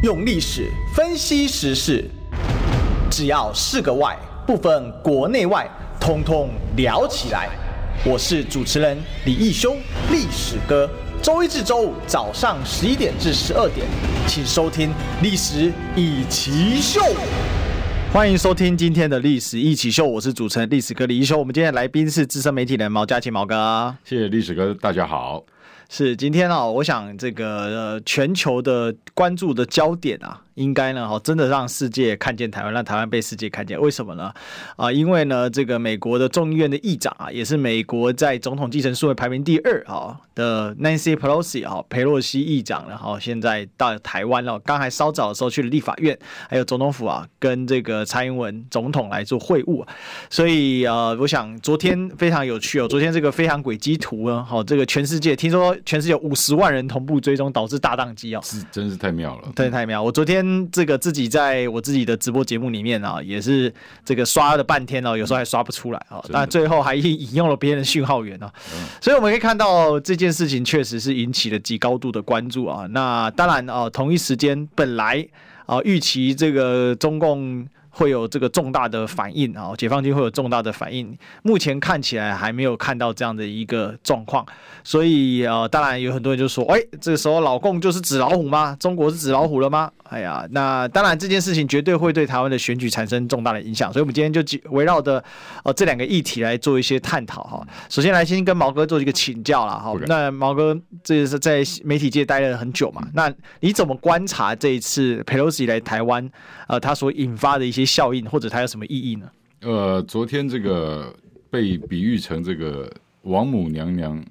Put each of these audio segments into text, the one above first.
用历史分析时事，只要是个“外”，不分国内外，通通聊起来。我是主持人李义修，历史哥。周一至周五早上十一点至十二点，请收听《历史易起 SHOW》。欢迎收听今天的《历史一起 SHOW》，我是主持人历史哥李义修。我们今天的来宾是资深媒体人毛嘉琪毛哥。谢谢历史哥，大家好。是今天啊，我想这个呃，全球的关注的焦点啊。应该呢，哈，真的让世界看见台湾，让台湾被世界看见。为什么呢？啊，因为呢，这个美国的众议院的议长啊，也是美国在总统继承数位排名第二啊的 Nancy Pelosi 啊，佩洛西议长呢，哈，现在到台湾了。刚才稍早的时候去了立法院，还有总统府啊，跟这个蔡英文总统来做会晤。所以呃，我想昨天非常有趣哦，昨天这个飞航轨迹图呢，好，这个全世界听说全世界有五十万人同步追踪，导致大宕机哦，是真是太妙了，对，太妙。我昨天。这个自己在我自己的直播节目里面啊，也是这个刷了半天哦，有时候还刷不出来啊，但最后还引用了别人的讯号源啊，所以我们可以看到这件事情确实是引起了极高度的关注啊。那当然啊，同一时间本来啊预期这个中共。会有这个重大的反应啊，解放军会有重大的反应。目前看起来还没有看到这样的一个状况，所以呃，当然有很多人就说，哎，这个时候老共就是纸老虎吗？中国是纸老虎了吗？哎呀，那当然这件事情绝对会对台湾的选举产生重大的影响，所以我们今天就围绕着呃这两个议题来做一些探讨哈。首先来先跟毛哥做一个请教了哈。那毛哥这是在媒体界待了很久嘛？那你怎么观察这一次佩洛西来台湾呃他所引发的一些效应或者它有什么意义呢？呃，昨天这个被比喻成这个王母娘娘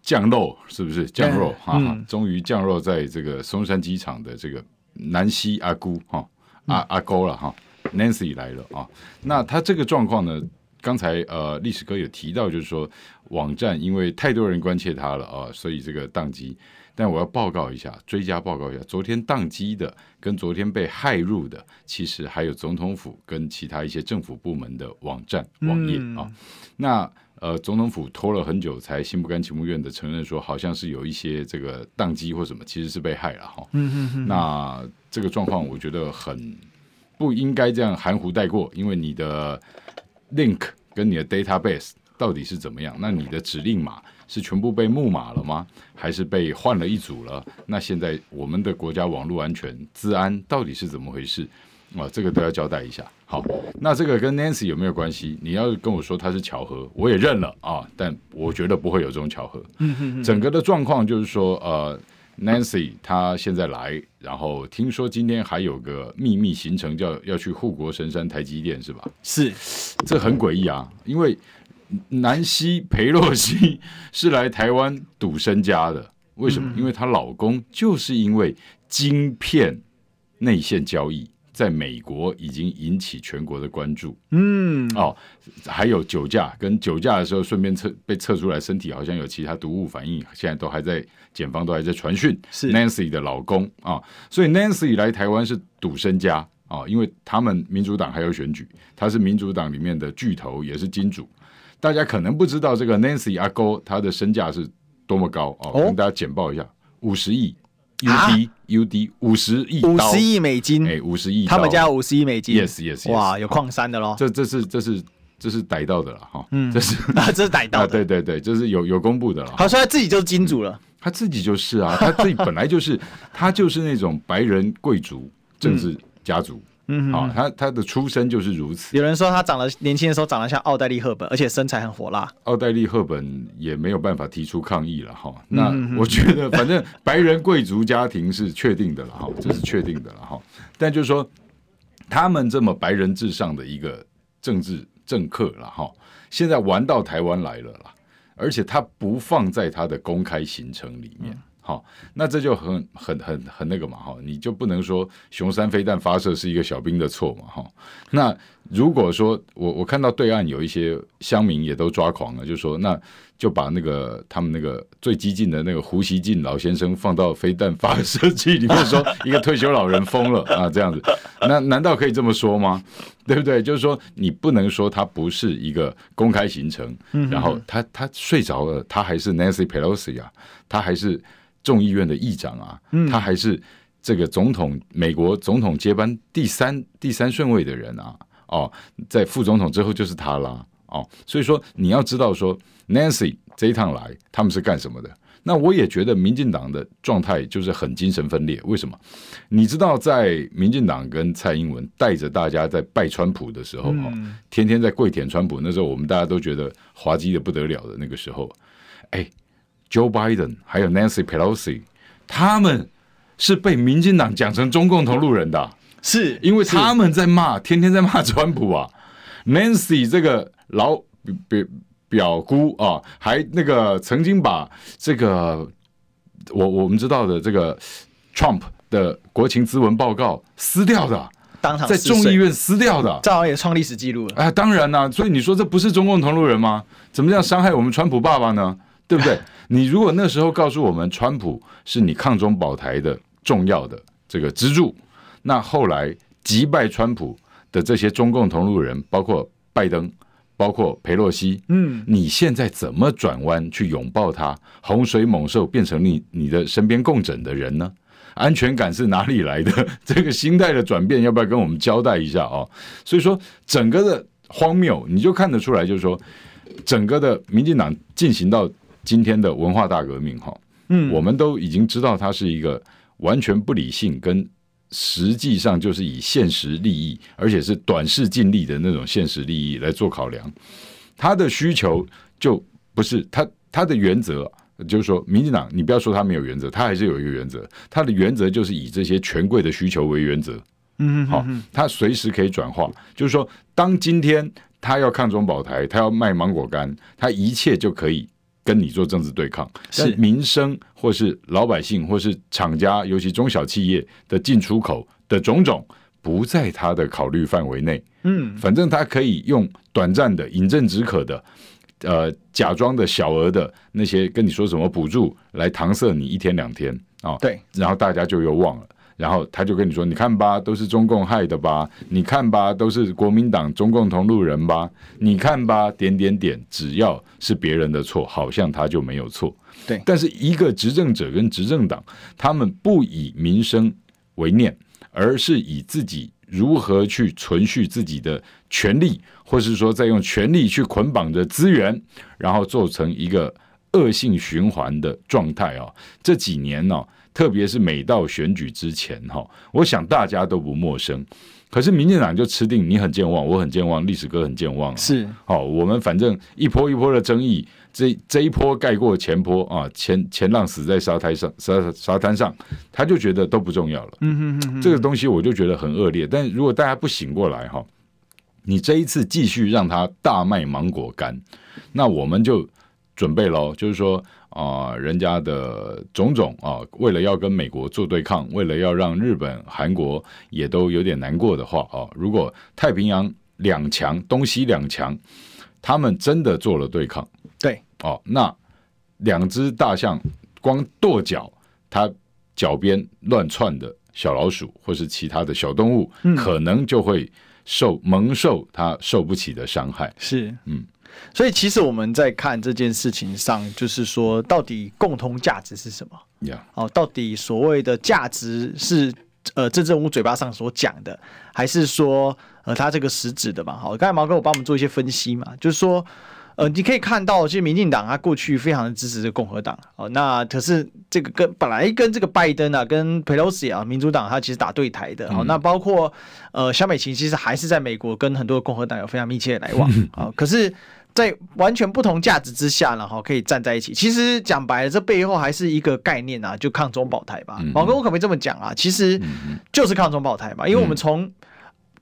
降落，是不是降落？哈、嗯啊，终于降落在这个松山机场的这个南希阿姑哈、啊，阿阿姑了哈，Nancy 来了啊。那他这个状况呢？刚才呃，历史哥有提到，就是说网站因为太多人关切他了啊，所以这个宕机。但我要报告一下，追加报告一下，昨天宕机的跟昨天被害入的，其实还有总统府跟其他一些政府部门的网站网页啊。那呃，总统府拖了很久才心不甘情不愿的承认说，好像是有一些这个宕机或什么，其实是被害了哈。那这个状况我觉得很不应该这样含糊带过，因为你的 link 跟你的 database 到底是怎么样？那你的指令码。是全部被木马了吗？还是被换了一组了？那现在我们的国家网络安全、治安到底是怎么回事？啊，这个都要交代一下。好，那这个跟 Nancy 有没有关系？你要跟我说它是巧合，我也认了啊。但我觉得不会有这种巧合。整个的状况就是说，呃，Nancy 她现在来，然后听说今天还有个秘密行程，叫要去护国神山台积电，是吧？是，这很诡异啊，因为。南希裴洛西 是来台湾赌身家的，为什么？因为她老公就是因为晶片内线交易，在美国已经引起全国的关注。嗯，哦，还有酒驾，跟酒驾的时候顺便测被测出来身体好像有其他毒物反应，现在都还在检方都还在传讯。是 Nancy 的老公啊，哦，所以 Nancy 来台湾是赌身家啊，哦，因为他们民主党还有选举，他是民主党里面的巨头，也是金主。大家可能不知道这个 Nancy 阿姑她的身价是多么高哦，跟大家简报一下，五十亿 UD UD 五十亿五十亿美金，哎，五十亿，他们家五十亿美金，yes yes 哇，有矿山的咯，这这是这是这是逮到的了哈，嗯，这是 啊，这是逮到的，对对对，这是有有公布的了，好，所以他自己就是金主了，他自己就是啊，他自己本来就是 他就是那种白人贵族政治家族。嗯，好、哦，他他的出身就是如此。有人说他长得年轻的时候长得像奥黛丽·赫本，而且身材很火辣。奥黛丽·赫本也没有办法提出抗议了哈。那我觉得，反正白人贵族家庭是确定的了哈，这是确定的了哈。但就是说，他们这么白人至上的一个政治政客了哈，现在玩到台湾来了啦，而且他不放在他的公开行程里面。好，那这就很很很很那个嘛，哈，你就不能说熊三飞弹发射是一个小兵的错嘛，哈。那如果说我我看到对岸有一些乡民也都抓狂了，就说那就把那个他们那个最激进的那个胡锡进老先生放到飞弹发射器里面，说 一个退休老人疯了啊，这样子，那难道可以这么说吗？对不对？就是说你不能说他不是一个公开行程，然后他他睡着了，他还是 Nancy Pelosi 啊，他还是。众议院的议长啊，他还是这个总统美国总统接班第三第三顺位的人啊，哦，在副总统之后就是他啦，哦，所以说你要知道说 Nancy 这一趟来他们是干什么的？那我也觉得民进党的状态就是很精神分裂。为什么？你知道，在民进党跟蔡英文带着大家在拜川普的时候，嗯、天天在跪舔川普，那时候我们大家都觉得滑稽的不得了的那个时候，哎，Joe Biden 还有 Nancy Pelosi，他们是被民进党讲成中共同路人的，是因为他们在骂，天天在骂川普啊。Nancy 这个老表。表姑啊，还那个曾经把这个我我们知道的这个 Trump 的国情咨文报告撕掉的，当场在众议院撕掉的，正好也创历史记录了。哎，当然啦、啊，所以你说这不是中共同路人吗？怎么这样伤害我们川普爸爸呢？对不对？你如果那时候告诉我们川普是你抗中保台的重要的这个支柱，那后来击败川普的这些中共同路人，包括拜登。包括佩洛西，嗯，你现在怎么转弯去拥抱他？洪水猛兽变成你你的身边共枕的人呢？安全感是哪里来的？这个心态的转变，要不要跟我们交代一下哦？所以说，整个的荒谬，你就看得出来，就是说，整个的民进党进行到今天的文化大革命，哈，嗯，我们都已经知道，它是一个完全不理性跟。实际上就是以现实利益，而且是短视尽力的那种现实利益来做考量。他的需求就不是他他的原则，就是说，民进党你不要说他没有原则，他还是有一个原则。他的原则就是以这些权贵的需求为原则。嗯，好，他随时可以转化。就是说，当今天他要抗中保台，他要卖芒果干，他一切就可以。跟你做政治对抗，是民生或是老百姓或是厂家，尤其中小企业的进出口的种种，不在他的考虑范围内。嗯，反正他可以用短暂的饮鸩止渴的，呃，假装的小额的那些跟你说什么补助来搪塞你一天两天啊。对，然后大家就又忘了。然后他就跟你说：“你看吧，都是中共害的吧？你看吧，都是国民党、中共同路人吧？你看吧，点点点，只要是别人的错，好像他就没有错。对，但是一个执政者跟执政党，他们不以民生为念，而是以自己如何去存续自己的权力，或是说在用权力去捆绑着资源，然后做成一个恶性循环的状态啊！这几年呢、哦。”特别是每到选举之前，哈，我想大家都不陌生。可是民进党就吃定你很健忘，我很健忘，历史哥很健忘。是，好，我们反正一波一波的争议，这这一波盖过前波啊，前前浪死在沙滩上，沙沙滩上，他就觉得都不重要了。嗯哼哼哼，这个东西我就觉得很恶劣。但如果大家不醒过来，哈，你这一次继续让他大卖芒果干，那我们就准备喽，就是说。啊，人家的种种啊，为了要跟美国做对抗，为了要让日本、韩国也都有点难过的话啊，如果太平洋两强、东西两强，他们真的做了对抗，对，哦，那两只大象光跺脚，它脚边乱窜的小老鼠或是其他的小动物，嗯，可能就会受蒙受它受不起的伤害。是，嗯。所以，其实我们在看这件事情上，就是说，到底共同价值是什么？哦，到底所谓的价值是呃，政治人物嘴巴上所讲的，还是说呃，他这个实质的嘛？好，刚才毛哥我帮我们做一些分析嘛，就是说。呃，你可以看到，其实民进党他过去非常的支持这个共和党哦，那可是这个跟本来跟这个拜登啊，跟佩洛西啊，民主党他其实打对台的哦，那包括呃，萧美琴其实还是在美国跟很多共和党有非常密切的来往啊，可是，在完全不同价值之下呢，哈，可以站在一起。其实讲白了，这背后还是一个概念啊，就抗中保台吧。毛哥，我可不可以这么讲啊？其实就是抗中保台嘛，因为我们从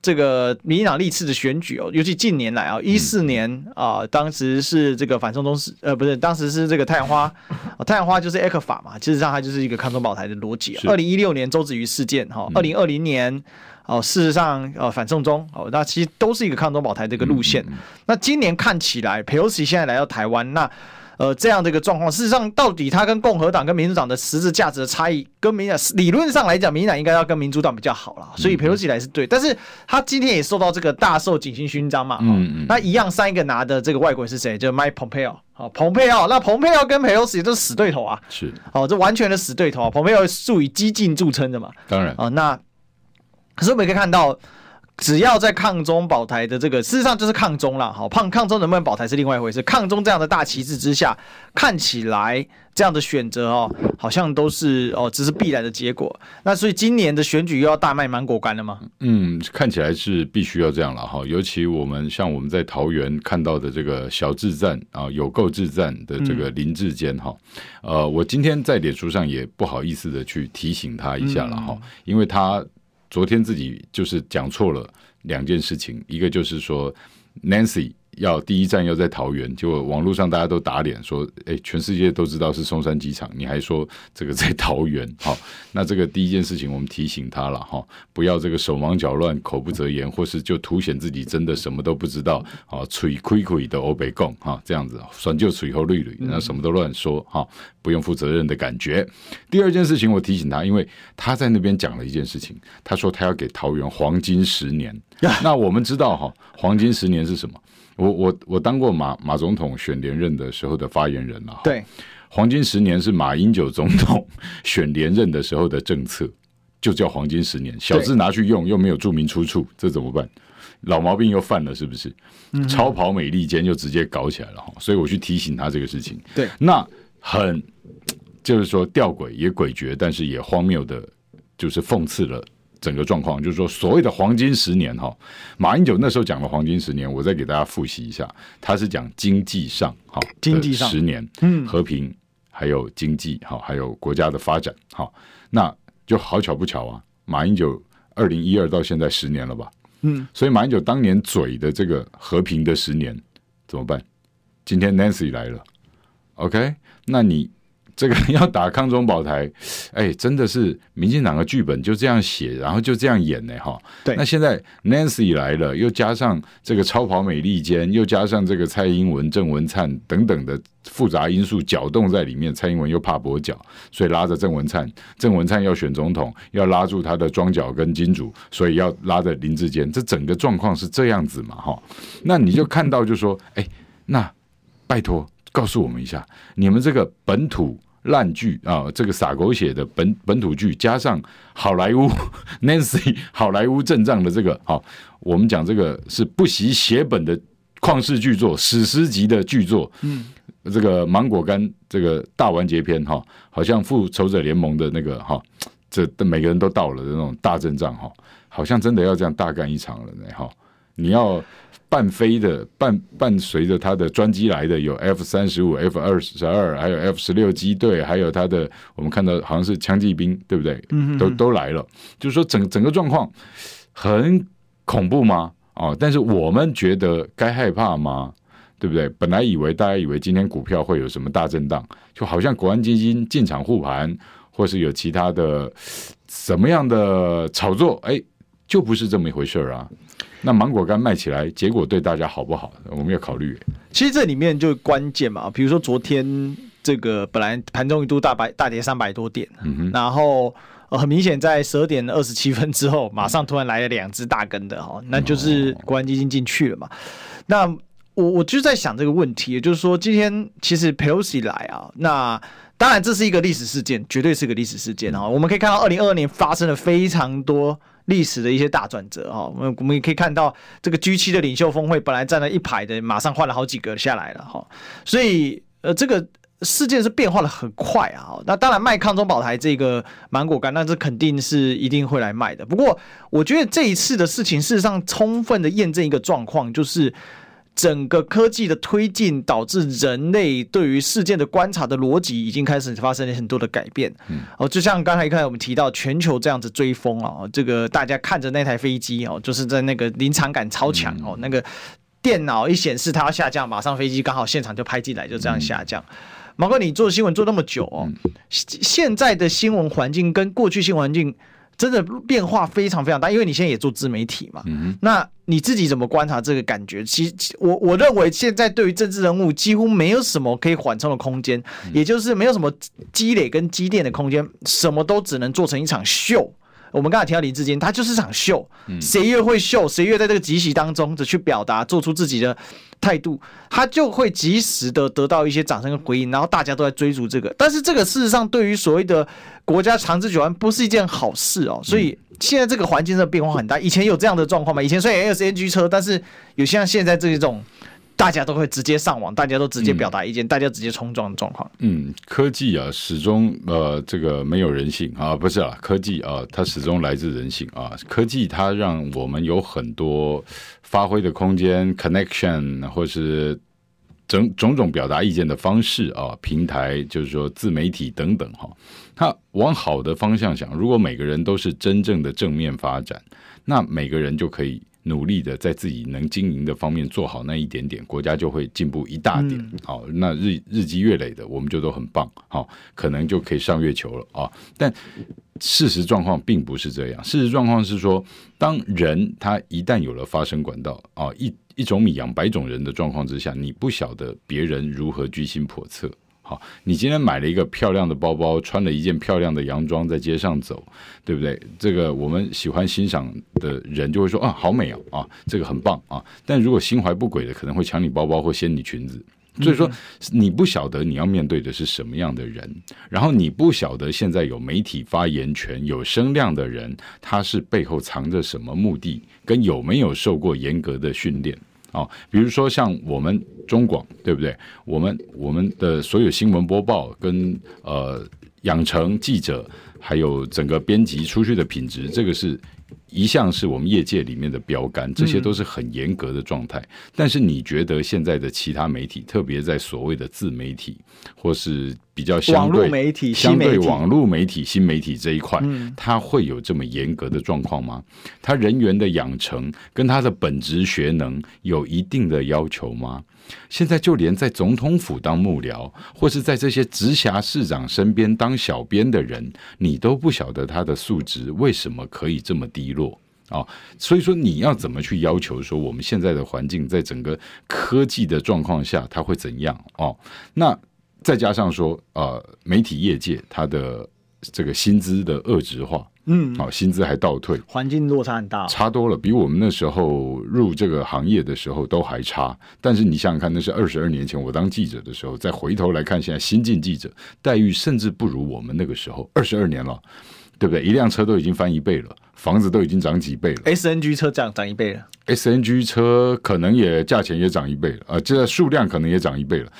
这个民进党历次的选举哦，尤其近年来啊，一四年啊、呃，当时是这个反送中是呃不是，当时是这个太阳花，太阳花就是 ECFA 嘛，其实上它就是一个抗中保台的逻辑。二零一六年周子瑜事件哈，二零二零年哦，事实上呃反送中哦，那其实都是一个抗中保台的一个路线。那今年看起来，佩洛西现在来到台湾，那呃这样的一个状况。事实上，到底他跟共和党跟民主党的实质价值的差异，跟民主党理论上来讲，民主党应该要跟民主党比较好了，所以佩洛西来是对。但是他今天也受到这个大受景星勋章嘛，嗯嗯，那一样三个拿的这个外国人是谁？就 Mike Pompeo。好，蓬佩奥，那蓬佩奥跟佩洛西都是死对头啊，是，哦，这完全的死对头啊。蓬佩奥素以激进著称的嘛，当然啊，那可是我们可以看到。只要在抗中保台的这个，事实上就是抗中了。好，抗抗中能不能保台是另外一回事。抗中这样的大旗帜之下，看起来这样的选择哦，好像都是哦，只是必然的结果。那所以今年的选举又要大卖芒果干了吗？嗯，看起来是必须要这样了哈。尤其我们像我们在桃园看到的这个小智战啊，有够智战的这个林志坚哈，呃，我今天在脸书上也不好意思的去提醒他一下了哈，因为他。昨天自己就是讲错了两件事情，一个就是说 Nancy 要第一站要在桃园，结果网络上大家都打脸说，哎，全世界都知道是松山机场，你还说这个在桃园，好，那这个第一件事情我们提醒他了哈，不要这个手忙脚乱、口不择言，或是就凸显自己真的什么都不知道，啊，吹亏亏的欧北共哈，这样子，算就嘴后绿绿，然后什么都乱说哈，不用负责任的感觉。第二件事情我提醒他，因为他在那边讲了一件事情，他说他要给桃园黄金十年，那我们知道哈，黄金十年是什么？我我我当过马马总统选连任的时候的发言人啊，对，黄金十年是马英九总统 选连任的时候的政策，就叫黄金十年，小字拿去用又没有注明出处，这怎么办？老毛病又犯了是不是？超跑美利坚就直接搞起来了哈，所以我去提醒他这个事情。对，那很就是说吊诡也诡谲，但是也荒谬的，就是讽刺了。整个状况就是说，所谓的黄金十年哈，马英九那时候讲的黄金十年，我再给大家复习一下，他是讲经济上哈，经济上十年，嗯，和平还有经济哈，还有国家的发展哈，那就好巧不巧啊，马英九二零一二到现在十年了吧，嗯，所以马英九当年嘴的这个和平的十年怎么办？今天 Nancy 来了，OK，那你。这个要打抗中保台，哎，真的是民进党的剧本就这样写，然后就这样演呢，哈。对。那现在 Nancy 来了，又加上这个超跑美利坚，又加上这个蔡英文、郑文灿等等的复杂因素搅动在里面，蔡英文又怕跛脚，所以拉着郑文灿，郑文灿要选总统，要拉住他的庄脚跟金主，所以要拉着林志坚，这整个状况是这样子嘛，哈。那你就看到就说，哎，那拜托告诉我们一下，你们这个本土。烂剧啊，这个洒狗血的本本土剧，加上好莱坞 Nancy 好莱坞阵仗的这个，好，我们讲这个是不惜血本的旷世巨作、史诗级的巨作。嗯，这个芒果干这个大完结篇哈，好像复仇者联盟的那个哈，这每个人都到了的那种大阵仗哈，好像真的要这样大干一场了呢哈，你要。伴飞的伴伴随着他的专机来的有 F 三十五、F 二十二，还有 F 十六机队，还有他的我们看到好像是枪击兵，对不对？嗯，都都来了，就是说整整个状况很恐怖吗？哦，但是我们觉得该害怕吗？对不对？本来以为大家以为今天股票会有什么大震荡，就好像国安基金进场护盘，或是有其他的什么样的炒作，哎，就不是这么一回事啊。那芒果干卖起来，结果对大家好不好？我们要考虑。其实这里面就关键嘛，比如说昨天这个本来盘中一度大白大跌三百多点，嗯，然后很明显在十二点二十七分之后，马上突然来了两只大根的哈，那就是国安基金进去了嘛。那我我就在想这个问题，也就是说今天其实 Pelosi 来啊，那当然这是一个历史事件，绝对是个历史事件啊。我们可以看到二零二二年发生了非常多。历史的一些大转折哈，我们我们也可以看到这个 G 七的领袖峰会本来站了一排的，马上换了好几个下来了哈，所以呃这个事件是变化的很快啊。那当然卖抗中保台这个芒果干，那这肯定是一定会来卖的。不过我觉得这一次的事情事实上充分的验证一个状况，就是。整个科技的推进导致人类对于事件的观察的逻辑已经开始发生了很多的改变。哦，就像刚才刚才我们提到全球这样子追风啊，这个大家看着那台飞机哦，就是在那个临场感超强哦，那个电脑一显示它要下降，马上飞机刚好现场就拍进来，就这样下降。毛哥，你做新闻做那么久哦，现在的新闻环境跟过去新闻环境真的变化非常非常大，因为你现在也做自媒体嘛。嗯，那你自己怎么观察这个感觉？其实我我认为现在对于政治人物几乎没有什么可以缓冲的空间，也就是没有什么积累跟积淀的空间，什么都只能做成一场秀。我们刚才提到林志坚，他就是场秀，谁越会秀，谁越在这个集席当中的去表达，做出自己的态度，他就会及时的得到一些掌声跟回应，然后大家都在追逐这个。但是这个事实上对于所谓的国家长治久安不是一件好事哦。所以现在这个环境的变化很大。以前有这样的状况吗？以前虽然也有 CNG 车，但是有像现在这种。大家都会直接上网，大家都直接表达意见，嗯、大家直接冲撞的状况。嗯，科技啊，始终呃，这个没有人性啊，不是啊，科技啊，它始终来自人性啊。科技它让我们有很多发挥的空间，connection，或是整种种表达意见的方式啊，平台就是说自媒体等等哈。它往好的方向想，如果每个人都是真正的正面发展，那每个人就可以。努力的在自己能经营的方面做好那一点点，国家就会进步一大点。好，那日日积月累的，我们就都很棒。好，可能就可以上月球了啊！但事实状况并不是这样。事实状况是说，当人他一旦有了发声管道啊，一一种米养百种人的状况之下，你不晓得别人如何居心叵测。好，你今天买了一个漂亮的包包，穿了一件漂亮的洋装，在街上走，对不对？这个我们喜欢欣赏的人就会说啊，好美啊，啊，这个很棒啊。但如果心怀不轨的，可能会抢你包包或掀你裙子。所以说，你不晓得你要面对的是什么样的人，然后你不晓得现在有媒体发言权、有声量的人，他是背后藏着什么目的，跟有没有受过严格的训练。哦，比如说像我们中广，对不对？我们我们的所有新闻播报跟呃养成记者，还有整个编辑出去的品质，这个是。一向是我们业界里面的标杆，这些都是很严格的状态。嗯、但是你觉得现在的其他媒体，特别在所谓的自媒体，或是比较相对媒体、相对网络媒体、新媒体这一块，嗯、它会有这么严格的状况吗？它人员的养成跟它的本职学能有一定的要求吗？现在就连在总统府当幕僚，或是在这些直辖市长身边当小编的人，你你都不晓得他的素质为什么可以这么低落啊？所以说，你要怎么去要求说我们现在的环境，在整个科技的状况下，他会怎样哦？那再加上说，呃，媒体业界他的这个薪资的恶质化。嗯，好，薪资还倒退，环境落差很大，差多了，比我们那时候入这个行业的时候都还差。但是你想想看，那是二十二年前我当记者的时候，再回头来看，现在新进记者待遇甚至不如我们那个时候。二十二年了，对不对？一辆车都已经翻一倍了，房子都已经涨几倍了。SNG 车涨涨一倍了，SNG 车可能也价钱也涨一倍了啊，这个数量可能也涨一倍了。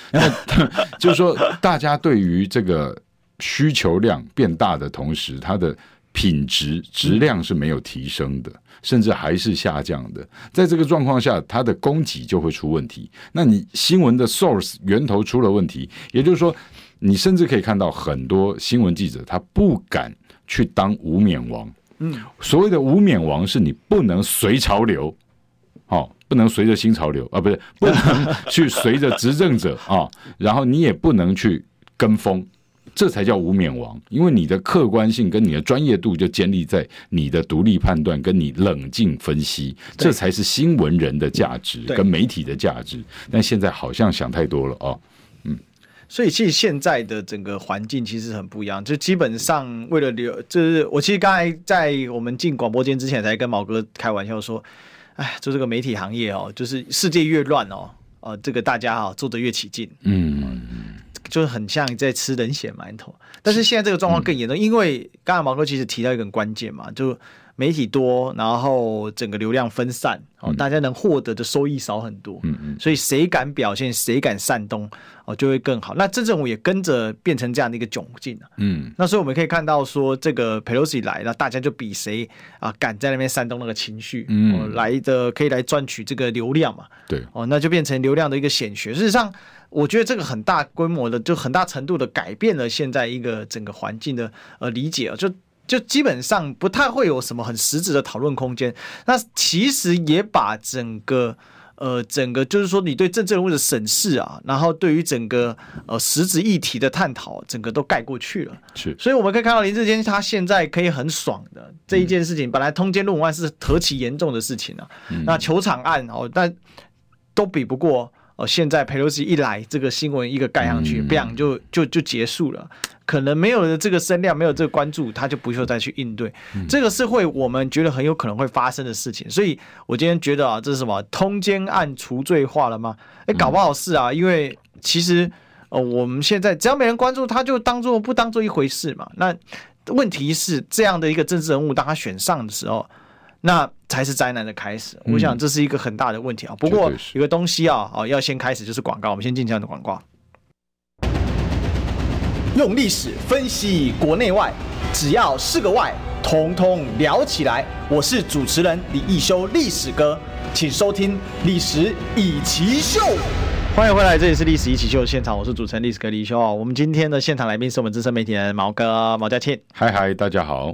就是说，大家对于这个需求量变大的同时，它的品质质量是没有提升的，甚至还是下降的。在这个状况下，它的供给就会出问题。那你新闻的 source 源头出了问题，也就是说，你甚至可以看到很多新闻记者他不敢去当无冕王。嗯，所谓的无冕王是你不能随潮流，哦，不能随着新潮流啊，不是不能去随着执政者啊，然后你也不能去跟风。这才叫无冕王，因为你的客观性跟你的专业度就建立在你的独立判断跟你冷静分析，这才是新闻人的价值跟媒体的价值。但现在好像想太多了哦，嗯，所以其实现在的整个环境其实很不一样，就基本上为了留，就是我其实刚才在我们进广播间之前才跟毛哥开玩笑说，哎，就这个媒体行业哦，就是世界越乱哦，呃，这个大家哈做的越起劲，嗯。就是很像在吃冷血馒头，但是现在这个状况更严重，嗯、因为刚才毛哥其实提到一个关键嘛，就媒体多，然后整个流量分散，哦，大家能获得的收益少很多，嗯嗯，所以谁敢表现，谁敢煽动，哦，就会更好。那这种也跟着变成这样的一个窘境，嗯，那所以我们可以看到说，这个佩洛西来了，大家就比谁啊敢在那边煽动那个情绪，嗯、哦，来的可以来赚取这个流量嘛，对，哦，那就变成流量的一个显学。事实上。我觉得这个很大规模的，就很大程度的改变了现在一个整个环境的呃理解啊，就就基本上不太会有什么很实质的讨论空间。那其实也把整个呃，整个就是说你对政治人物的审视啊，然后对于整个呃实质议题的探讨，整个都盖过去了。是，所以我们可以看到林志坚他现在可以很爽的这一件事情，嗯、本来通奸论文案是何其严重的事情啊，嗯、那球场案哦，但都比不过。哦，现在佩洛西一来，这个新闻一个盖上去，不想就就就结束了。可能没有了这个声量，没有这个关注，他就不需要再去应对。这个是会我们觉得很有可能会发生的事情。所以我今天觉得啊，这是什么通奸案除罪化了吗？哎，搞不好是啊，因为其实呃，我们现在只要没人关注，他就当做不当做一回事嘛。那问题是这样的一个政治人物，当他选上的时候。那才是灾难的开始，我想这是一个很大的问题啊。不过有个东西啊，哦，要先开始就是广告，我们先进这样的广告。用历史分析国内外，只要是个“外”，统统聊起来。我是主持人李一修，历史哥，请收听《历史以奇秀》。欢迎回来，这里是《历史易起秀》的现场，我是主持人历史哥李易修啊。我们今天的现场来宾是我们资深媒体人毛哥毛家庆。嗨嗨，大家好。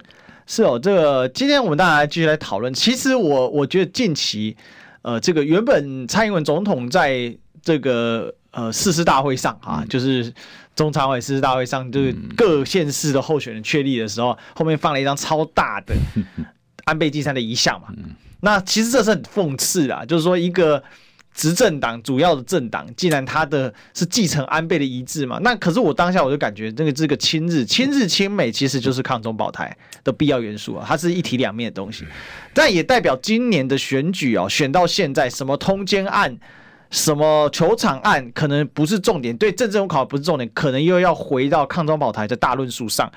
是哦，这个今天我们大家继续来讨论。其实我我觉得近期，呃，这个原本蔡英文总统在这个呃誓师大会上啊，就是中常委誓师大会上，就是各县市的候选人确立的时候，后面放了一张超大的 安倍晋三的遗像嘛。那其实这是很讽刺啊，就是说一个。执政党主要的政党，既然他的是继承安倍的遗志嘛，那可是我当下我就感觉这个这个亲日亲日亲美其实就是抗中保台的必要元素啊，它是一体两面的东西，但也代表今年的选举哦，选到现在什么通奸案。什么球场案可能不是重点，对政治考不是重点，可能又要回到抗中保台的大论述上。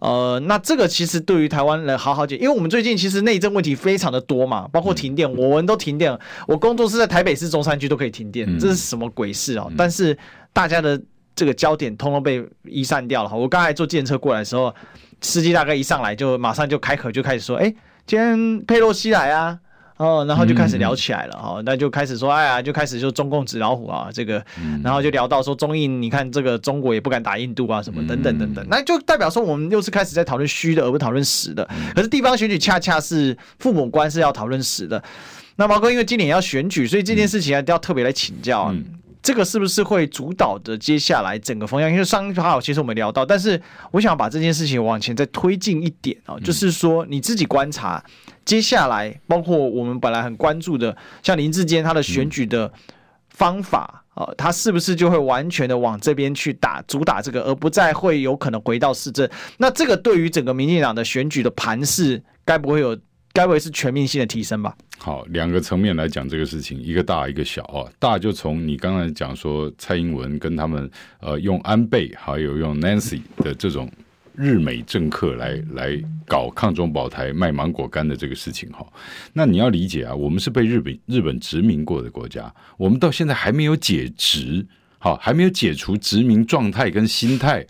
呃，那这个其实对于台湾人好好解，因为我们最近其实内政问题非常的多嘛，包括停电，我们都停电，我工作室在台北市中山区都可以停电，这是什么鬼事啊？但是大家的这个焦点通通被移散掉了。我刚才坐计程车过来的时候，司机大概一上来就马上就开口就开始说：“哎，今天佩洛西来啊。”哦，然后就开始聊起来了哈，那就开始说，哎呀，就开始就中共纸老虎啊，这个，然后就聊到说中印，你看这个中国也不敢打印度啊，什么等等等等，那就代表说我们又是开始在讨论虚的，而不讨论实的。可是地方选举恰恰是父母官是要讨论实的。那毛哥因为今年要选举，所以这件事情啊要特别来请教，这个是不是会主导的接下来整个方向？因为上一趴其实我们聊到，但是我想把这件事情往前再推进一点啊，就是说你自己观察。接下来，包括我们本来很关注的，像林志坚他的选举的方法啊，他是不是就会完全的往这边去打，主打这个，而不再会有可能回到市政？那这个对于整个民进党的选举的盘势，该不会有，该不会是全面性的提升吧？好，两个层面来讲这个事情，一个大，一个小啊。大就从你刚才讲说，蔡英文跟他们呃用安倍还有用 Nancy 的这种。日美政客来来搞抗中保台卖芒果干的这个事情哈，那你要理解啊，我们是被日本日本殖民过的国家，我们到现在还没有解职，好，还没有解除殖民状态跟心态，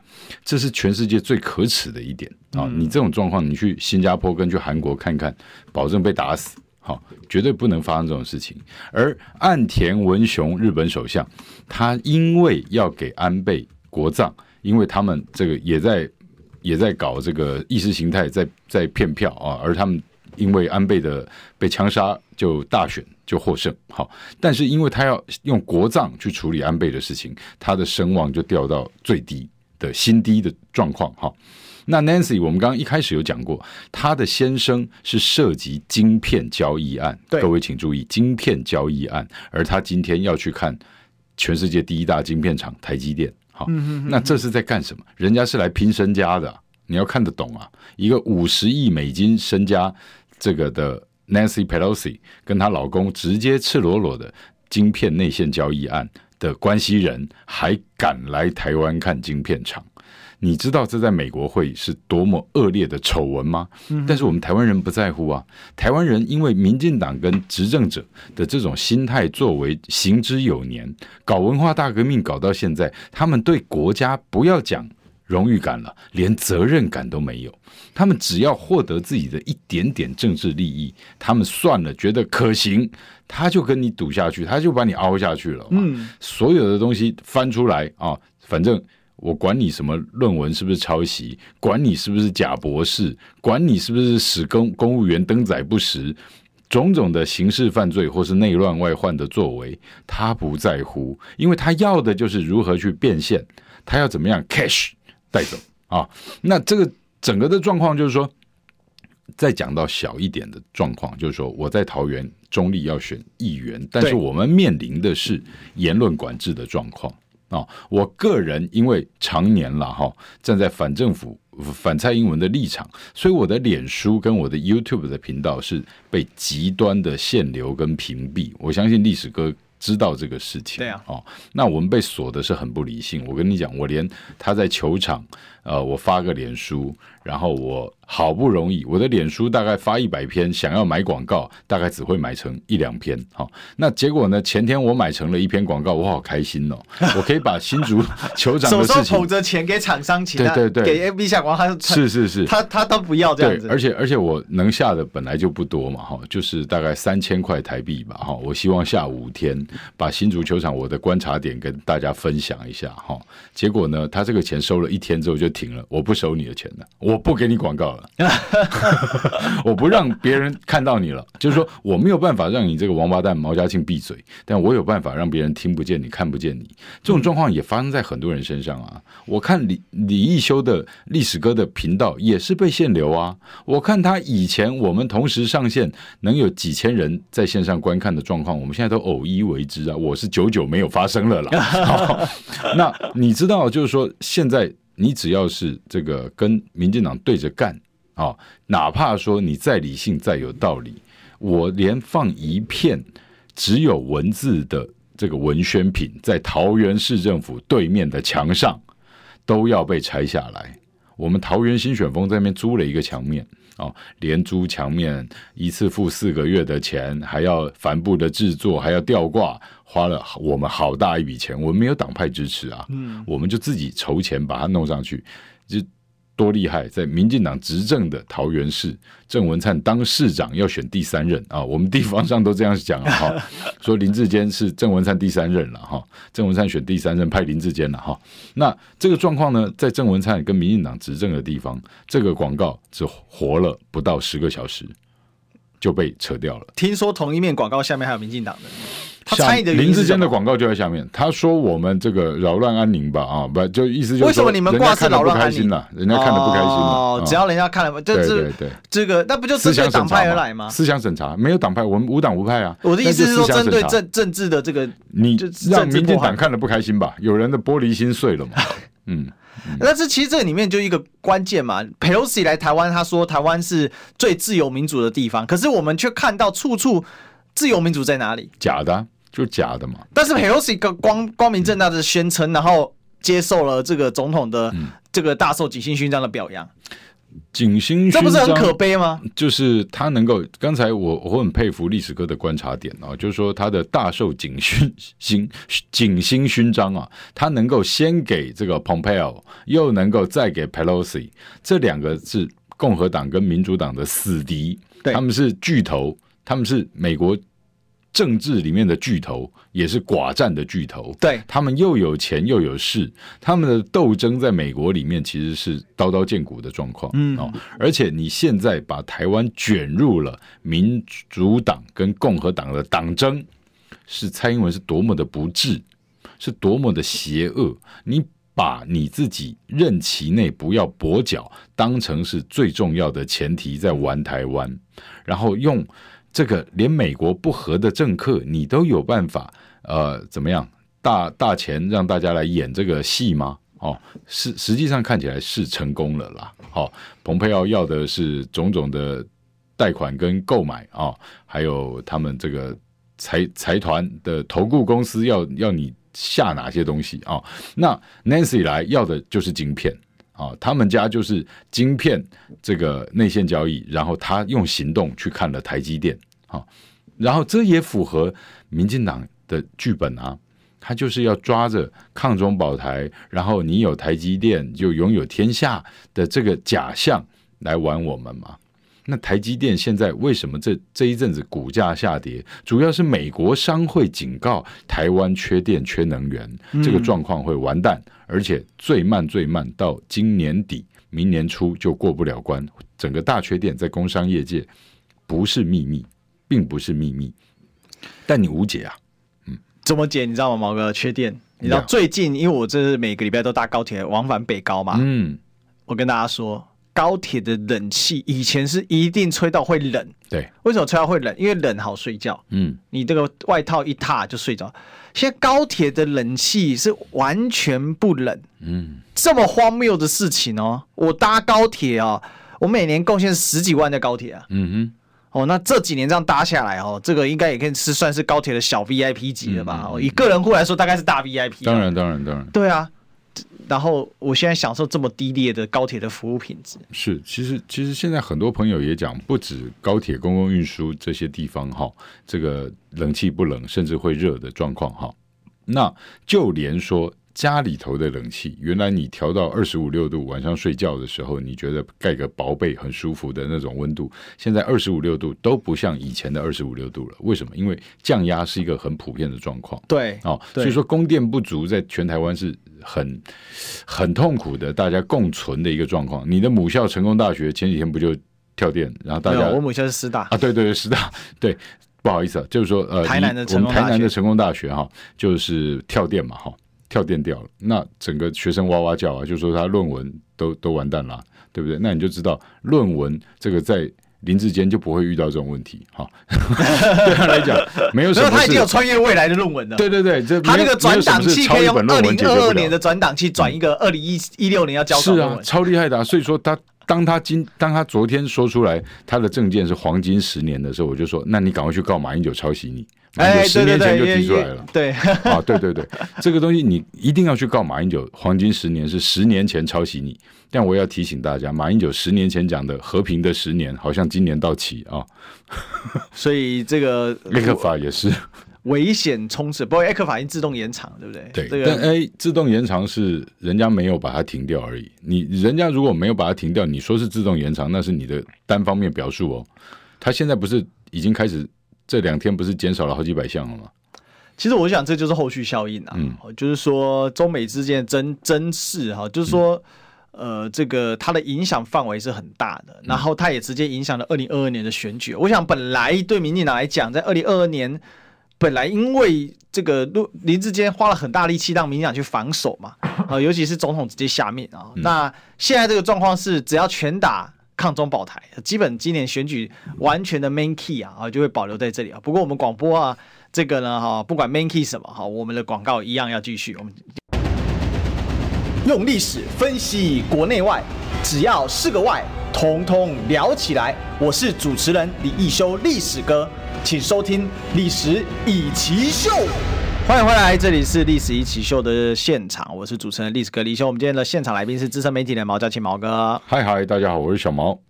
这是全世界最可耻的一点啊！你这种状况，你去新加坡跟去韩国看看，保证被打死，好，绝对不能发生这种事情。而岸田文雄日本首相，他因为要给安倍国葬，因为他们这个也在。也在搞这个意识形态，在在骗票啊！而他们因为安倍的被枪杀，就大选就获胜。好，但是因为他要用国葬去处理安倍的事情，他的声望就掉到最低的新低的状况。哈，那 Nancy，我们刚刚一开始有讲过，他的先生是涉及晶片交易案。各位请注意，晶片交易案，而他今天要去看全世界第一大晶片厂台积电。好，那这是在干什么？人家是来拼身家的，你要看得懂啊！一个五十亿美金身家这个的 Nancy Pelosi 跟她老公直接赤裸裸的晶片内线交易案的关系人，还敢来台湾看晶片厂？你知道这在美国会是多么恶劣的丑闻吗？但是我们台湾人不在乎啊！台湾人因为民进党跟执政者的这种心态作为行之有年，搞文化大革命搞到现在，他们对国家不要讲荣誉感了，连责任感都没有。他们只要获得自己的一点点政治利益，他们算了，觉得可行，他就跟你赌下去，他就把你凹下去了。嗯，所有的东西翻出来啊，反正。我管你什么论文是不是抄袭，管你是不是假博士，管你是不是使公公务员登载不实，种种的刑事犯罪或是内乱外患的作为，他不在乎，因为他要的就是如何去变现，他要怎么样 cash 带走啊？那这个整个的状况就是说，再讲到小一点的状况，就是说我在桃园中立要选议员，但是我们面临的是言论管制的状况啊。我个人因为常年了哈，站在反政府。反蔡英文的立场，所以我的脸书跟我的 YouTube 的频道是被极端的限流跟屏蔽。我相信历史哥知道这个事情。对啊，哦，那我们被锁的是很不理性。我跟你讲，我连他在球场，呃，我发个脸书，然后我。好不容易，我的脸书大概发一百篇，想要买广告，大概只会买成一两篇。好，那结果呢？前天我买成了一篇广告，我好开心哦！我可以把新竹酋长的事情，手上捧着钱给厂商请，对对对，给 AB 下广告，是是是，他他都不要这样子。而且而且我能下的本来就不多嘛，哈，就是大概三千块台币吧，哈。我希望下五天把新竹球场我的观察点跟大家分享一下，哈。结果呢，他这个钱收了一天之后就停了，我不收你的钱了，我我不给你广告了。我不让别人看到你了，就是说我没有办法让你这个王八蛋毛家庆闭嘴，但我有办法让别人听不见你、看不见你。这种状况也发生在很多人身上啊！我看李李义修的历史哥的频道也是被限流啊！我看他以前我们同时上线能有几千人在线上观看的状况，我们现在都偶一为之啊！我是久久没有发生了啦。那你知道，就是说现在你只要是这个跟民进党对着干。啊，哪怕说你再理性再有道理，我连放一片只有文字的这个文宣品在桃园市政府对面的墙上，都要被拆下来。我们桃园新选风在那边租了一个墙面，啊，连租墙面一次付四个月的钱，还要帆布的制作，还要吊挂，花了我们好大一笔钱。我们没有党派支持啊，嗯，我们就自己筹钱把它弄上去，就。多厉害！在民进党执政的桃园市，郑文灿当市长要选第三任啊！我们地方上都这样讲了哈，说林志坚是郑文灿第三任了哈，郑文灿选第三任派林志坚了哈。那这个状况呢，在郑文灿跟民进党执政的地方，这个广告只活了不到十个小时就被扯掉了。听说同一面广告下面还有民进党的。他参与的林志坚的广告就在下面，他说我们这个扰乱安宁吧，啊，不就意思就是为什么你们挂是扰乱安宁了？人家看的不开心了，只要人家看了，就是对对这个，那不就针对党派而来吗？思想审查没有党派，我们无党无派啊。我的意思是说，针对政政治的这个，你让民进党看了不开心吧？有人的玻璃心碎了嘛？嗯，那这其实这里面就一个关键嘛。Pelosi 来台湾，他说台湾是最自由民主的地方，可是我们却看到处处自由民主在哪里？假的。就假的嘛，但是裴洛西光光明正大的宣称，然后接受了这个总统的这个大受锦星勋章的表扬，景星勋章这不是很可悲吗？就是他能够，刚才我我很佩服历史哥的观察点啊，就是说他的大受景星星景星勋章啊，他能够先给这个 Pompeo，又能够再给 Pelosi，这两个是共和党跟民主党的死敌，他们是巨头，他们是美国。政治里面的巨头也是寡占的巨头，对，他们又有钱又有势，他们的斗争在美国里面其实是刀刀见骨的状况，嗯。哦，而且你现在把台湾卷入了民主党跟共和党的党争，是蔡英文是多么的不智，是多么的邪恶，你把你自己任期内不要跛脚当成是最重要的前提在玩台湾，然后用。这个连美国不合的政客，你都有办法，呃，怎么样？大大钱让大家来演这个戏吗？哦，是实际上看起来是成功了啦。好、哦，蓬佩奥要的是种种的贷款跟购买啊、哦，还有他们这个财财团的投顾公司要要你下哪些东西啊、哦？那 Nancy 来要的就是晶片。啊、他们家就是晶片这个内线交易，然后他用行动去看了台积电，啊、然后这也符合民进党的剧本啊，他就是要抓着抗中保台，然后你有台积电就拥有天下的这个假象来玩我们嘛。那台积电现在为什么这这一阵子股价下跌？主要是美国商会警告台湾缺电、缺能源，这个状况会完蛋，而且最慢最慢到今年底、明年初就过不了关。整个大缺电在工商业界不是秘密，并不是秘密，但你无解啊。嗯，怎么解？你知道吗，毛哥？缺电。你知道最近，因为我这是每个礼拜都搭高铁往返北高嘛。嗯，我跟大家说，高铁的冷气以前是一定吹到会冷。对，为什么吹到会冷？因为冷好睡觉。嗯，你这个外套一踏就睡着。现在高铁的冷气是完全不冷。嗯，这么荒谬的事情哦！我搭高铁啊，我每年贡献十几万的高铁啊。嗯哼。哦，那这几年这样搭下来哦，这个应该也可以是算是高铁的小 VIP 级了吧？嗯嗯嗯、以个人户来说，大概是大 VIP。当然，当然，当然。对啊，然后我现在享受这么低劣的高铁的服务品质。是，其实其实现在很多朋友也讲，不止高铁公共运输这些地方哈，这个冷气不冷，甚至会热的状况哈。那就连说。家里头的冷气，原来你调到二十五六度，晚上睡觉的时候，你觉得盖个薄被很舒服的那种温度，现在二十五六度都不像以前的二十五六度了。为什么？因为降压是一个很普遍的状况。对，哦，所以说供电不足，在全台湾是很很痛苦的，大家共存的一个状况。你的母校成功大学前几天不就跳电，然后大家我母校是师大啊，对对对，师大，对，不好意思啊，就是说呃，台南的成功我们台南的成功大学哈，就是跳电嘛哈。跳电掉了，那整个学生哇哇叫啊，就说他论文都都完蛋了，对不对？那你就知道论文这个在林志坚就不会遇到这种问题哈。对他来讲，没有什么，他已经有穿越未来的论文了。对对对，这他那个转档器可以用二零二二年的转档器转一个二零一一六年要交的是啊，超厉害的啊。所以说他当他今当他昨天说出来他的证件是黄金十年的时候，我就说，那你赶快去告马英九抄袭你。哎，十年前就提出来了。对，啊，对对对，这个东西你一定要去告马英九。黄金十年是十年前抄袭你，但我要提醒大家，马英九十年前讲的和平的十年，好像今年到期啊。所以这个 ECFA 也是危险冲刺，不过 ECFA 已经自动延长，对不对？对，这个、但哎，自动延长是人家没有把它停掉而已。你人家如果没有把它停掉，你说是自动延长，那是你的单方面表述哦。他现在不是已经开始？这两天不是减少了好几百项了吗？其实我想这就是后续效应啊，嗯，就是说中美之间的争争势哈，就是说，呃，这个它的影响范围是很大的，然后它也直接影响了二零二二年的选举。我想本来对民进党来讲，在二零二二年本来因为这个陆林志坚花了很大力气让民进党去防守嘛，啊，尤其是总统直接下面啊，那现在这个状况是只要全打。抗中保台，基本今年选举完全的 main key 啊，啊就会保留在这里啊。不过我们广播啊，这个呢哈，不管 main key 什么哈，我们的广告一样要继续。我们用历史分析国内外，只要是个“外”，统统聊起来。我是主持人李易修，历史哥，请收听《历史以奇秀》。欢迎回来，这里是历史一起秀的现场，我是主持人历史哥李修。我们今天的现场来宾是资深媒体人毛嘉庆毛哥。嗨嗨，大家好，我是小毛。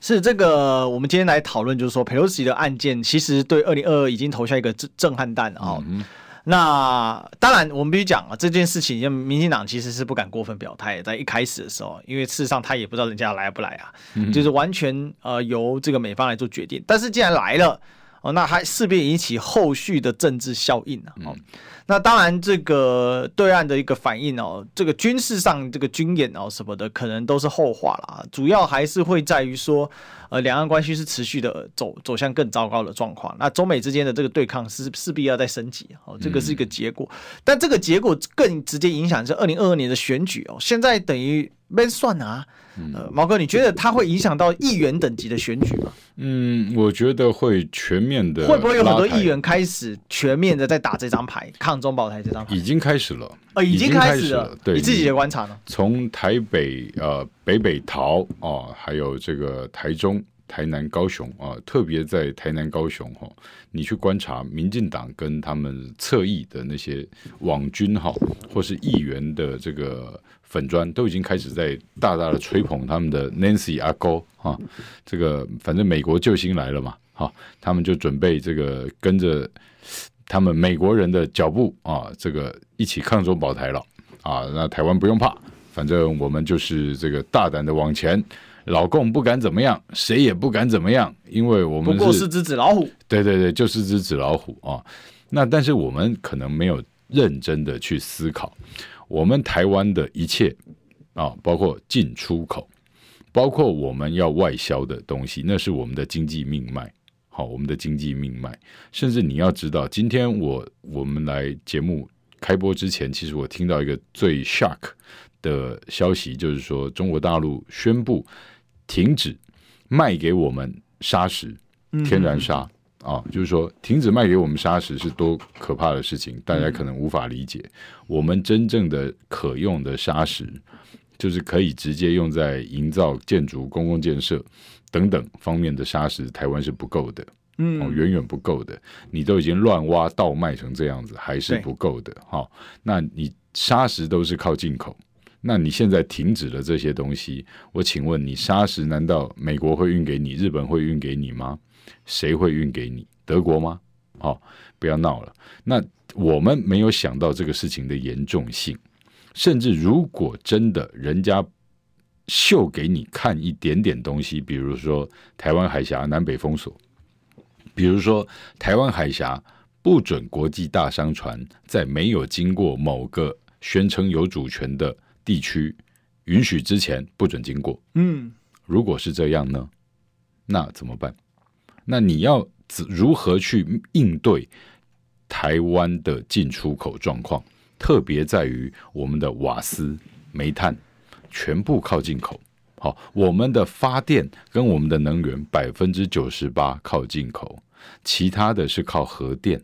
是这个，我们今天来讨论，就是说佩洛西的案件，其实对二零二二已经投下一个震震撼弹啊。嗯、那当然，我们必须讲啊，这件事情，因为民进党其实是不敢过分表态，在一开始的时候，因为事实上他也不知道人家来不来啊，嗯、就是完全呃由这个美方来做决定。但是既然来了。哦，那还势必引起后续的政治效应啊！哦，那当然，这个对岸的一个反应哦，这个军事上这个军演哦什么的，可能都是后话了。主要还是会在于说，呃，两岸关系是持续的走走向更糟糕的状况。那中美之间的这个对抗是势必要再升级哦，这个是一个结果。但这个结果更直接影响是二零二二年的选举哦。现在等于没算啊。呃，毛哥，你觉得它会影响到议员等级的选举吗？嗯，我觉得会全面的。会不会有很多议员开始全面的在打这张牌，抗中保台这张牌？已经开始了。呃，已经开始了。对，你自己的观察呢？从台北呃北北桃啊，还有这个台中、台南、高雄啊，特别在台南、高雄哈，你去观察民进党跟他们侧翼的那些网军哈，或是议员的这个。粉砖都已经开始在大大的吹捧他们的 Nancy 阿哥哈，这个反正美国救星来了嘛哈，他们就准备这个跟着他们美国人的脚步啊，这个一起抗中保台了啊，那台湾不用怕，反正我们就是这个大胆的往前，老共不敢怎么样，谁也不敢怎么样，因为我们不过是只纸老虎，对对对，就是只纸老虎啊。那但是我们可能没有认真的去思考。我们台湾的一切啊，包括进出口，包括我们要外销的东西，那是我们的经济命脉好，我们的经济命脉。甚至你要知道，今天我我们来节目开播之前，其实我听到一个最 shock 的消息，就是说中国大陆宣布停止卖给我们砂石，天然砂。嗯啊，就是说，停止卖给我们砂石是多可怕的事情，大家可能无法理解。嗯、我们真正的可用的砂石，就是可以直接用在营造建筑、公共建设等等方面的砂石，台湾是不够的，嗯，哦，远远不够的。你都已经乱挖倒卖成这样子，还是不够的。哈、哦，那你砂石都是靠进口，那你现在停止了这些东西，我请问你，砂石难道美国会运给你，日本会运给你吗？谁会运给你？德国吗？哦，不要闹了。那我们没有想到这个事情的严重性，甚至如果真的人家秀给你看一点点东西，比如说台湾海峡南北封锁，比如说台湾海峡不准国际大商船在没有经过某个宣称有主权的地区允许之前不准经过。嗯，如果是这样呢？那怎么办？那你要如何去应对台湾的进出口状况？特别在于我们的瓦斯、煤炭全部靠进口。好，我们的发电跟我们的能源百分之九十八靠进口，其他的是靠核电。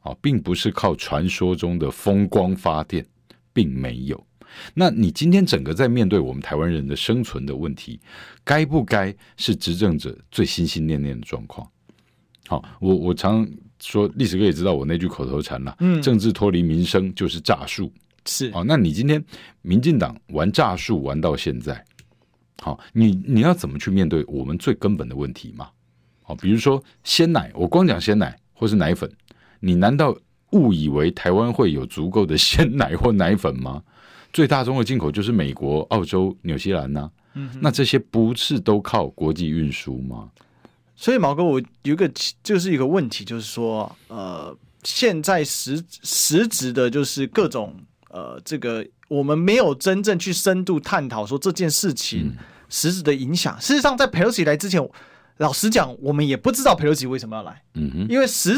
啊，并不是靠传说中的风光发电，并没有。那你今天整个在面对我们台湾人的生存的问题，该不该是执政者最心心念念的状况？好，我我常说，历史哥也知道我那句口头禅了，嗯，政治脱离民生就是诈术，是。哦，那你今天民进党玩诈术玩到现在，好，你你要怎么去面对我们最根本的问题嘛？好，比如说鲜奶，我光讲鲜奶或是奶粉，你难道误以为台湾会有足够的鲜奶或奶粉吗？最大宗的进口就是美国、澳洲、纽西兰呐、啊，嗯、那这些不是都靠国际运输吗？所以毛哥，我有一个就是一个问题，就是说，呃，现在实实质的，就是各种呃，这个我们没有真正去深度探讨说这件事情实质的影响。嗯、事实上，在佩洛西来之前，老实讲，我们也不知道佩洛西为什么要来，嗯哼，因为实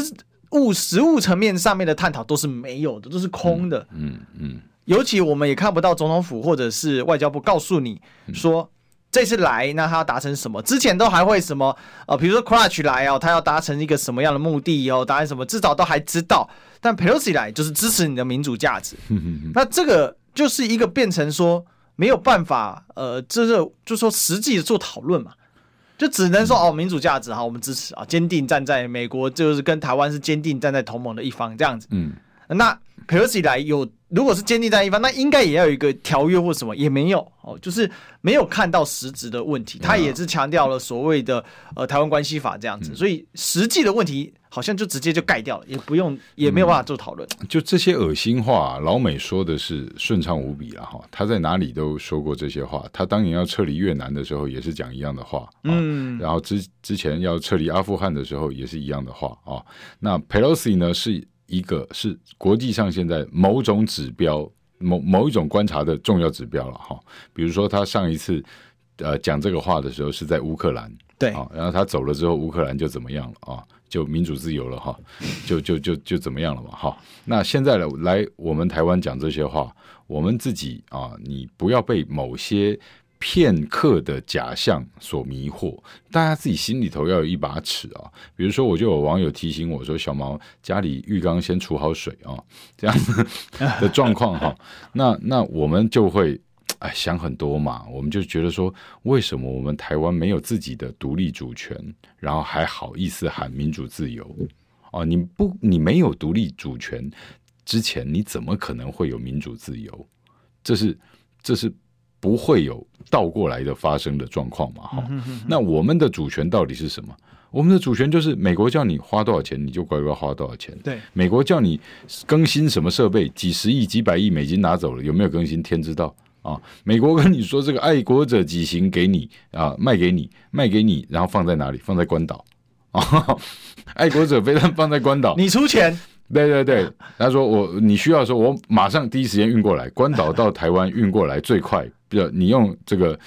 物实物层面上面的探讨都是没有的，都是空的，嗯嗯。嗯尤其我们也看不到总统府或者是外交部告诉你说，这次来那他要达成什么？之前都还会什么呃，比如说 Crutch 来哦，他要达成一个什么样的目的哦，达成什么？至少都还知道。但 Pelosi 来就是支持你的民主价值，那这个就是一个变成说没有办法呃，这是就说实际的做讨论嘛，就只能说哦，民主价值哈，我们支持啊，坚定站在美国就是跟台湾是坚定站在同盟的一方这样子。嗯，那 Pelosi 来有。如果是坚定在一方，那应该也要有一个条约或什么，也没有哦，就是没有看到实质的问题。他也是强调了所谓的呃台湾关系法这样子，嗯、所以实际的问题好像就直接就盖掉了，也不用也没有办法做讨论、嗯。就这些恶心话，老美说的是顺畅无比了哈。他在哪里都说过这些话。他当年要撤离越南的时候，也是讲一样的话。嗯，然后之之前要撤离阿富汗的时候，也是一样的话啊。那 Pelosi 呢是？一个是国际上现在某种指标、某某一种观察的重要指标了哈，比如说他上一次呃讲这个话的时候是在乌克兰，对啊，然后他走了之后，乌克兰就怎么样了啊？就民主自由了哈，就就就就怎么样了嘛哈？那现在来来我们台湾讲这些话，我们自己啊，你不要被某些。片刻的假象所迷惑，大家自己心里头要有一把尺啊。比如说，我就有网友提醒我说：“小毛家里浴缸先储好水啊，这样子的状况哈。”那那我们就会哎想很多嘛，我们就觉得说，为什么我们台湾没有自己的独立主权，然后还好意思喊民主自由？哦，你不，你没有独立主权之前，你怎么可能会有民主自由？这是，这是。不会有倒过来的发生的状况嘛？哈，那我们的主权到底是什么？我们的主权就是美国叫你花多少钱，你就乖乖花多少钱。对，美国叫你更新什么设备，几十亿、几百亿美金拿走了，有没有更新？天知道啊！美国跟你说这个爱国者几型给你啊，卖给你，卖给你，然后放在哪里？放在关岛啊！爱国者飞弹放在关岛，你出钱。对对对，他说我你需要的时候，我马上第一时间运过来，关岛到台湾运过来最快。不要你用这个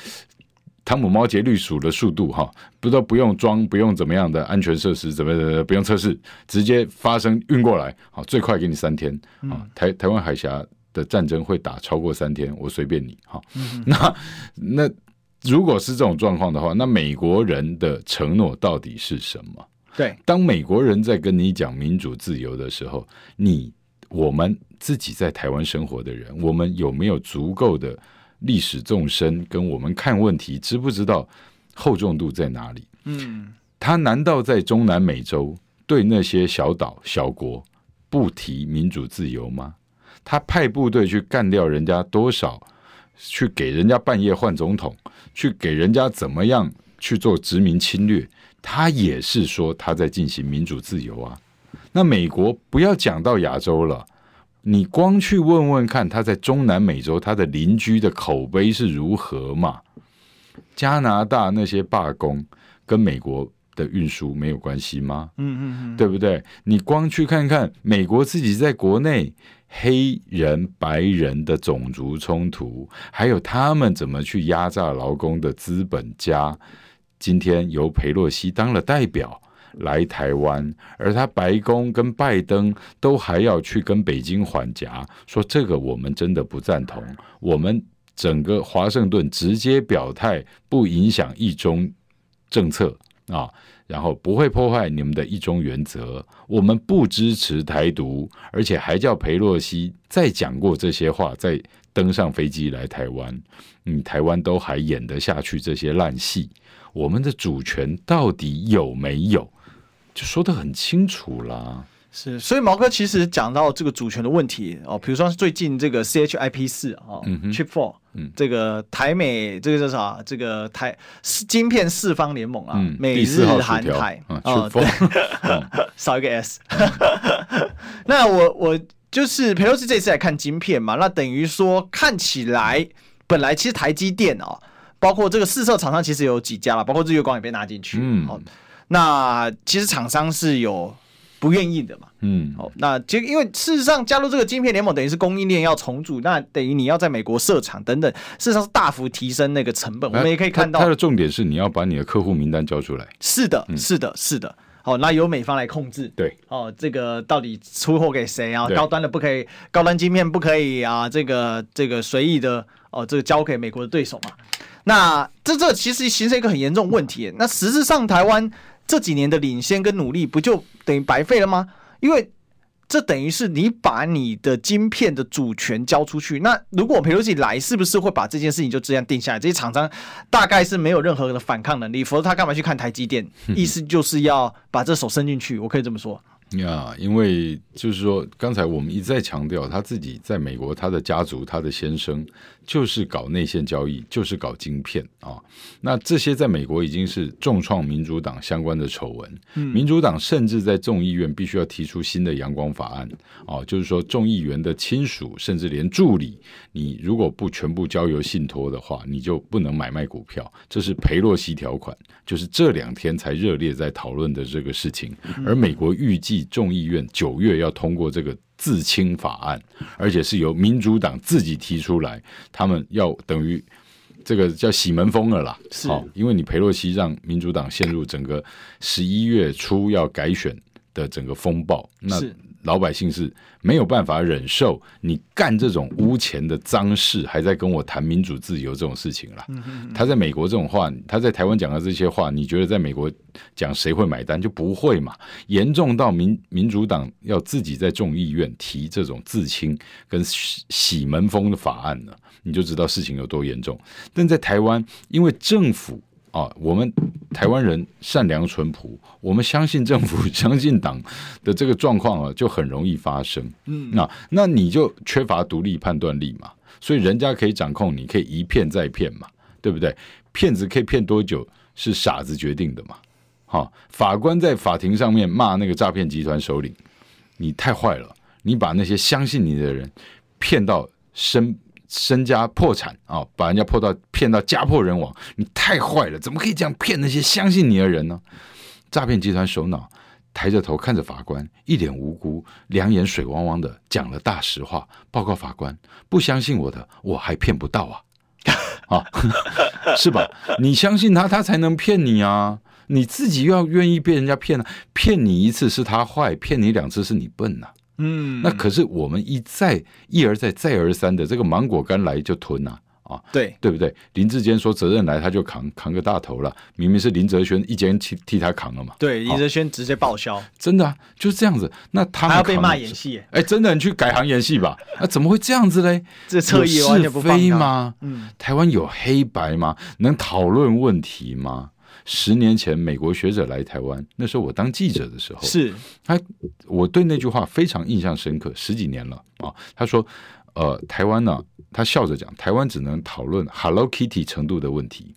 汤姆猫节律鼠的速度哈，不都不用装，不用怎么样的安全设施，怎么怎么不用测试，直接发生运过来，好，最快给你三天啊。台台湾海峡的战争会打超过三天，我随便你哈。那那如果是这种状况的话，那美国人的承诺到底是什么？对，当美国人在跟你讲民主自由的时候，你我们自己在台湾生活的人，我们有没有足够的历史纵深，跟我们看问题，知不知道厚重度在哪里？嗯，他难道在中南美洲对那些小岛小国不提民主自由吗？他派部队去干掉人家多少，去给人家半夜换总统，去给人家怎么样去做殖民侵略？他也是说他在进行民主自由啊，那美国不要讲到亚洲了，你光去问问看他在中南美洲他的邻居的口碑是如何嘛？加拿大那些罢工跟美国的运输没有关系吗？嗯嗯嗯，对不对？你光去看看美国自己在国内黑人白人的种族冲突，还有他们怎么去压榨劳工的资本家。今天由裴洛西当了代表来台湾，而他白宫跟拜登都还要去跟北京缓颊，说这个我们真的不赞同。我们整个华盛顿直接表态，不影响一中政策啊，然后不会破坏你们的一中原则。我们不支持台独，而且还叫裴洛西再讲过这些话，再登上飞机来台湾。你台湾都还演得下去这些烂戏？我们的主权到底有没有？就说的很清楚啦。是，所以毛哥其实讲到这个主权的问题哦，比如说最近这个 CHIP 四啊，Chip Four，嗯，这个台美这个叫啥？这个台晶片四方联盟啊，嗯、美日韩台啊，哦，对，少一个 S。那我我就是裴洛西这次来看晶片嘛，那等于说看起来本来其实台积电哦。包括这个试色厂商其实有几家了，包括日月光也被纳进去。嗯，好，那其实厂商是有不愿意的嘛。嗯，好，那其实因为事实上加入这个晶片联盟，等于是供应链要重组，那等于你要在美国设厂等等，事实上是大幅提升那个成本。我们也可以看到，它的重点是你要把你的客户名单交出来。是的，是的，是的。好，那由美方来控制。对，哦，这个到底出货给谁啊？高端的不可以，高端晶片不可以啊？这个这个随意的哦，这个交给美国的对手嘛？那这这其实形成一个很严重问题。那实质上，台湾这几年的领先跟努力，不就等于白费了吗？因为这等于是你把你的晶片的主权交出去。那如果裴洛西来，是不是会把这件事情就这样定下来？这些厂商大概是没有任何的反抗能力，否则他干嘛去看台积电？意思就是要把这手伸进去。我可以这么说。呀，yeah, 因为就是说，刚才我们一再强调，他自己在美国，他的家族，他的先生就是搞内线交易，就是搞晶片啊。那这些在美国已经是重创民主党相关的丑闻。嗯，民主党甚至在众议院必须要提出新的阳光法案啊，就是说众议员的亲属，甚至连助理，你如果不全部交由信托的话，你就不能买卖股票。这是裴洛西条款，就是这两天才热烈在讨论的这个事情。而美国预计。众议院九月要通过这个自清法案，而且是由民主党自己提出来，他们要等于这个叫洗门风了啦。是，因为你佩洛西让民主党陷入整个十一月初要改选的整个风暴，那。老百姓是没有办法忍受你干这种污钱的脏事，还在跟我谈民主自由这种事情了。他在美国这种话，他在台湾讲的这些话，你觉得在美国讲谁会买单？就不会嘛。严重到民民主党要自己在众议院提这种自清跟洗门风的法案呢，你就知道事情有多严重。但在台湾，因为政府。啊，我们台湾人善良淳朴，我们相信政府、相信党的这个状况啊，就很容易发生。嗯，那那你就缺乏独立判断力嘛，所以人家可以掌控你，可以一骗再骗嘛，对不对？骗子可以骗多久是傻子决定的嘛。好，法官在法庭上面骂那个诈骗集团首领，你太坏了，你把那些相信你的人骗到身。身家破产啊，把人家破到骗到家破人亡，你太坏了！怎么可以这样骗那些相信你的人呢？诈骗集团首脑抬着头看着法官，一脸无辜，两眼水汪汪的讲了大实话。报告法官，不相信我的，我还骗不到啊！啊，是吧？你相信他，他才能骗你啊！你自己要愿意被人家骗啊，骗你一次是他坏，骗你两次是你笨呐、嗯，那可是我们一再一而再再而三的这个芒果干来就吞啊。啊，对对不对？林志坚说责任来，他就扛扛个大头了。明明是林哲轩一肩替替他扛了嘛。对，林哲轩直接报销，真的啊，就是这样子。那他还要被骂演戏？哎，真的，你去改行演戏吧。那怎么会这样子嘞？这侧翼完全不放是非吗？嗯，台湾有黑白吗？能讨论问题吗？十年前美国学者来台湾，那时候我当记者的时候，是他，我对那句话非常印象深刻。十几年了啊，他说。呃，台湾呢，他笑着讲，台湾只能讨论 Hello Kitty 程度的问题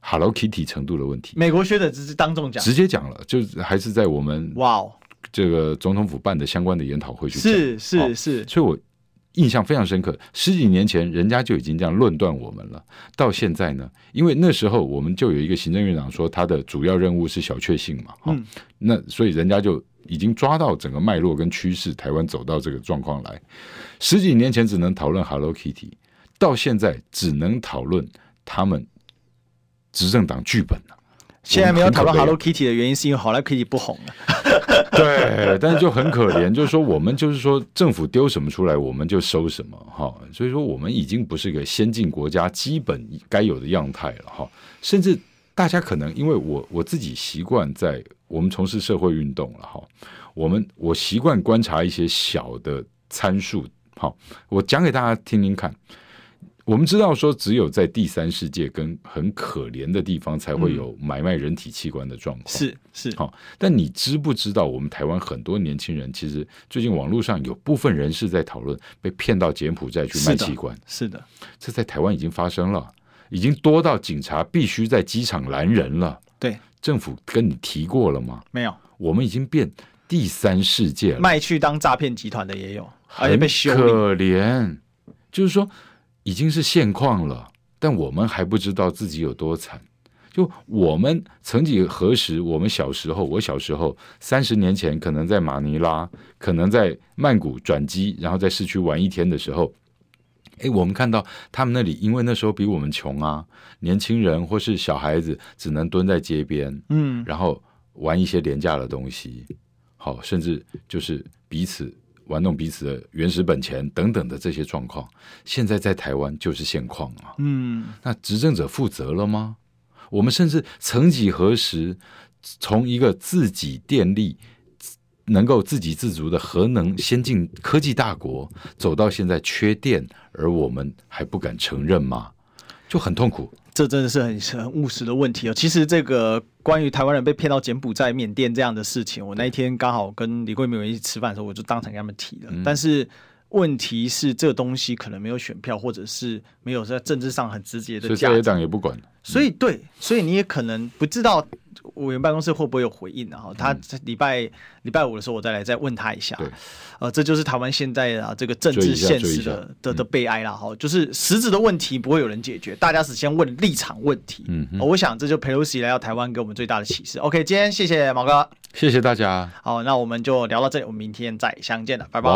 ，Hello Kitty 程度的问题。美国学者只是当众讲，直接讲了，就还是在我们哇哦，这个总统府办的相关的研讨会去讲，是是、哦、是，所以我印象非常深刻。十几年前人家就已经这样论断我们了，到现在呢，因为那时候我们就有一个行政院长说他的主要任务是小确幸嘛，嗯，那所以人家就。已经抓到整个脉络跟趋势，台湾走到这个状况来。十几年前只能讨论 Hello Kitty，到现在只能讨论他们执政党剧本了。现在没有讨论 Hello Kitty 的原因，是因为 Hello Kitty 不红了。对，但是就很可怜，就是说我们就是说政府丢什么出来，我们就收什么哈。所以说我们已经不是一个先进国家基本该有的样态了哈，甚至。大家可能因为我我自己习惯在我们从事社会运动了哈，我们我习惯观察一些小的参数，好，我讲给大家听听看。我们知道说，只有在第三世界跟很可怜的地方才会有买卖人体器官的状况，是是好。但你知不知道，我们台湾很多年轻人其实最近网络上有部分人士在讨论被骗到柬埔寨去卖器官，是的，这在台湾已经发生了。已经多到警察必须在机场拦人了。对，政府跟你提过了吗？没有。我们已经变第三世界了，卖去当诈骗集团的也有，很可怜。就是说，已经是现况了，但我们还不知道自己有多惨。就我们曾几何时，我们小时候，我小时候三十年前，可能在马尼拉，可能在曼谷转机，然后在市区玩一天的时候。哎，我们看到他们那里，因为那时候比我们穷啊，年轻人或是小孩子只能蹲在街边，嗯，然后玩一些廉价的东西，好，甚至就是彼此玩弄彼此的原始本钱等等的这些状况，现在在台湾就是现况啊，嗯，那执政者负责了吗？我们甚至曾几何时，从一个自己电力。能够自给自足的核能先进科技大国，走到现在缺电，而我们还不敢承认吗？就很痛苦。这真的是很很务实的问题哦。其实这个关于台湾人被骗到柬埔寨、缅甸这样的事情，我那一天刚好跟李桂明一起吃饭的时候，我就当场跟他们提了。嗯、但是问题是，这个东西可能没有选票，或者是没有在政治上很直接的价值。所以在野党也不管。所以对，所以你也可能不知道。委员办公室会不会有回应然后，他礼拜礼拜五的时候，我再来再问他一下。对，呃，这就是台湾现在啊这个政治现实的的的悲哀啦哈。就是实质的问题不会有人解决，大家只先问立场问题。嗯，我想这就裴洛西来到台湾给我们最大的启示。OK，今天谢谢毛哥，谢谢大家。好，那我们就聊到这里，我们明天再相见了，拜拜。